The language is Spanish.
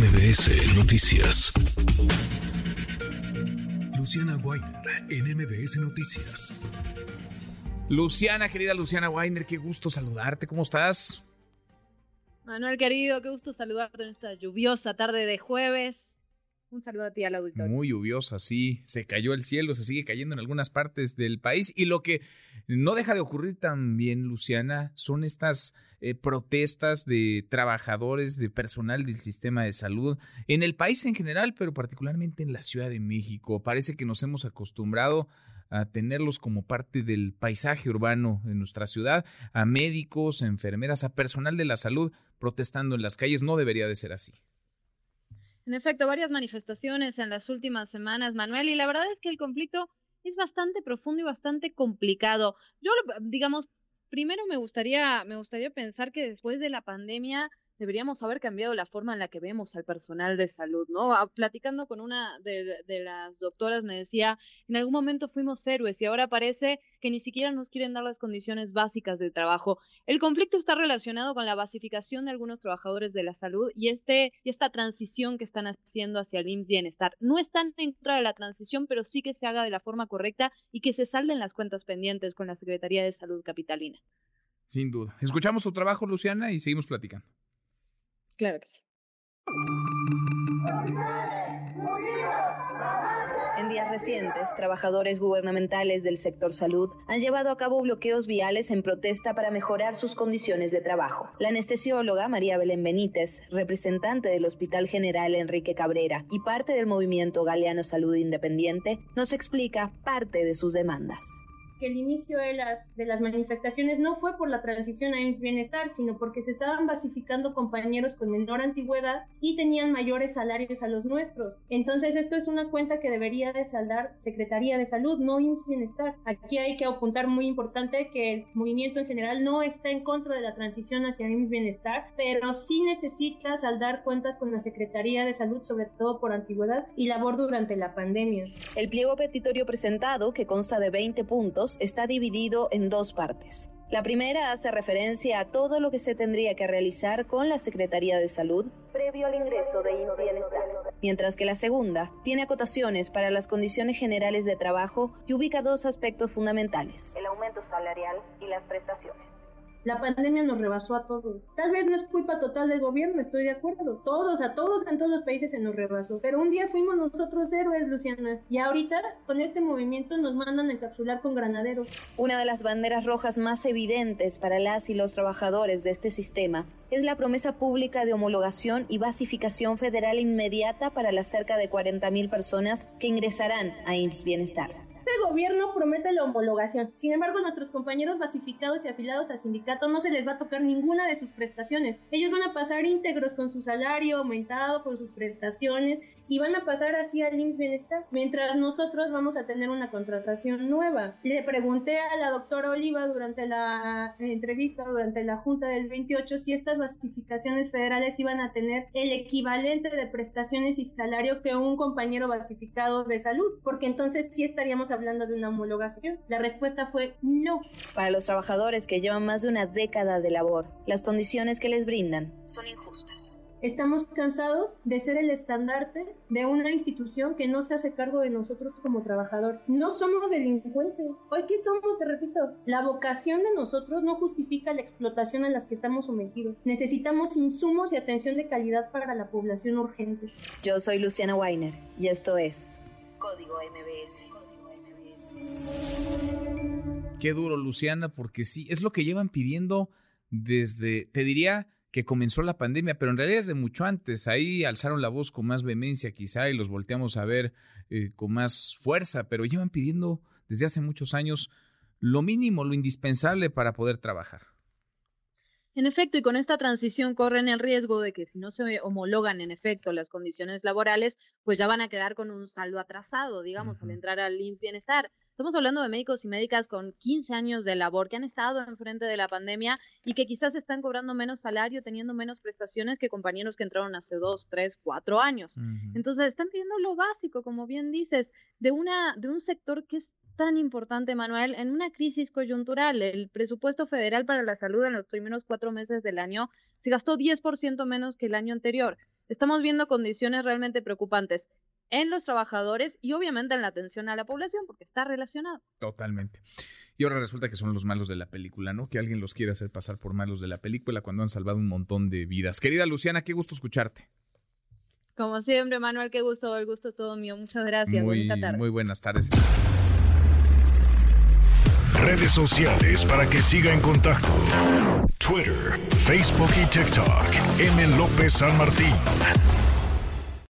MBS Noticias. Luciana Weiner en MBS Noticias. Luciana, querida Luciana Weiner, qué gusto saludarte. ¿Cómo estás? Manuel, querido, qué gusto saludarte en esta lluviosa tarde de jueves. Un saludo a ti al auditorio. Muy lluviosa, sí. Se cayó el cielo, se sigue cayendo en algunas partes del país. Y lo que no deja de ocurrir también, Luciana, son estas eh, protestas de trabajadores, de personal del sistema de salud en el país en general, pero particularmente en la Ciudad de México. Parece que nos hemos acostumbrado a tenerlos como parte del paisaje urbano en nuestra ciudad, a médicos, a enfermeras, a personal de la salud protestando en las calles. No debería de ser así. En efecto, varias manifestaciones en las últimas semanas, Manuel, y la verdad es que el conflicto es bastante profundo y bastante complicado. Yo, digamos, primero me gustaría, me gustaría pensar que después de la pandemia deberíamos haber cambiado la forma en la que vemos al personal de salud, ¿no? Ah, platicando con una de, las doctoras me decía, en algún momento fuimos héroes y ahora parece que ni siquiera nos quieren dar las condiciones básicas de trabajo. El conflicto está relacionado con la basificación de algunos trabajadores de la salud y, este, y esta transición que están haciendo hacia el IMSS Bienestar. No están en contra de la transición, pero sí que se haga de la forma correcta y que se salden las cuentas pendientes con la Secretaría de Salud Capitalina. Sin duda. Escuchamos tu trabajo, Luciana, y seguimos platicando. Claro que sí. En días recientes, trabajadores gubernamentales del sector salud han llevado a cabo bloqueos viales en protesta para mejorar sus condiciones de trabajo. La anestesióloga María Belén Benítez, representante del Hospital General Enrique Cabrera y parte del movimiento Galeano Salud Independiente, nos explica parte de sus demandas que el inicio de las, de las manifestaciones no fue por la transición a IMSS Bienestar, sino porque se estaban basificando compañeros con menor antigüedad y tenían mayores salarios a los nuestros. Entonces esto es una cuenta que debería de saldar Secretaría de Salud, no IMSS Bienestar. Aquí hay que apuntar muy importante que el movimiento en general no está en contra de la transición hacia IMSS Bienestar, pero sí necesita saldar cuentas con la Secretaría de Salud, sobre todo por antigüedad y labor durante la pandemia. El pliego petitorio presentado, que consta de 20 puntos, está dividido en dos partes. La primera hace referencia a todo lo que se tendría que realizar con la Secretaría de Salud previo al ingreso de mientras que la segunda tiene acotaciones para las condiciones generales de trabajo y ubica dos aspectos fundamentales, el aumento salarial y las prestaciones. La pandemia nos rebasó a todos. Tal vez no es culpa total del gobierno, estoy de acuerdo. Todos, a todos en todos los países se nos rebasó. Pero un día fuimos nosotros héroes, Luciana. Y ahorita, con este movimiento, nos mandan a encapsular con granaderos. Una de las banderas rojas más evidentes para las y los trabajadores de este sistema es la promesa pública de homologación y basificación federal inmediata para las cerca de 40.000 personas que ingresarán a IMSS Bienestar. Gobierno promete la homologación. Sin embargo, nuestros compañeros basificados y afiliados al sindicato no se les va a tocar ninguna de sus prestaciones. Ellos van a pasar íntegros con su salario aumentado, con sus prestaciones y van a pasar así al IMSS Bienestar, mientras nosotros vamos a tener una contratación nueva. Le pregunté a la doctora Oliva durante la entrevista, durante la junta del 28, si estas basificaciones federales iban a tener el equivalente de prestaciones y salario que un compañero basificado de salud, porque entonces sí estaríamos hablando de una homologación. La respuesta fue no. Para los trabajadores que llevan más de una década de labor, las condiciones que les brindan son injustas. Estamos cansados de ser el estandarte de una institución que no se hace cargo de nosotros como trabajador. No somos delincuentes. Hoy qué somos, te repito, la vocación de nosotros no justifica la explotación a las que estamos sometidos. Necesitamos insumos y atención de calidad para la población urgente. Yo soy Luciana Weiner y esto es Código MBS. Qué duro, Luciana, porque sí, es lo que llevan pidiendo desde, te diría, que comenzó la pandemia, pero en realidad es de mucho antes. Ahí alzaron la voz con más vehemencia quizá y los volteamos a ver eh, con más fuerza, pero llevan pidiendo desde hace muchos años lo mínimo, lo indispensable para poder trabajar. En efecto, y con esta transición corren el riesgo de que si no se homologan en efecto las condiciones laborales, pues ya van a quedar con un saldo atrasado, digamos, al entrar al IMSS Bienestar. Estamos hablando de médicos y médicas con 15 años de labor que han estado enfrente de la pandemia y que quizás están cobrando menos salario, teniendo menos prestaciones que compañeros que entraron hace dos, tres, cuatro años. Entonces están pidiendo lo básico, como bien dices, de una de un sector que es tan importante, Manuel, en una crisis coyuntural. El presupuesto federal para la salud en los primeros cuatro meses del año se gastó 10% menos que el año anterior. estamos viendo condiciones realmente preocupantes en los trabajadores y obviamente en la atención a la población, porque está relacionado. Totalmente. Y ahora resulta que son los malos de la película, ¿no? Que alguien los quiere hacer pasar por malos de la película cuando han salvado un montón de vidas. Querida Luciana, qué gusto escucharte. Como siempre, Manuel, qué gusto, el gusto es todo mío. Muchas gracias. Muy, Bonita tarde. Muy buenas tardes. Redes sociales para que siga en contacto: Twitter, Facebook y TikTok. M. López San Martín.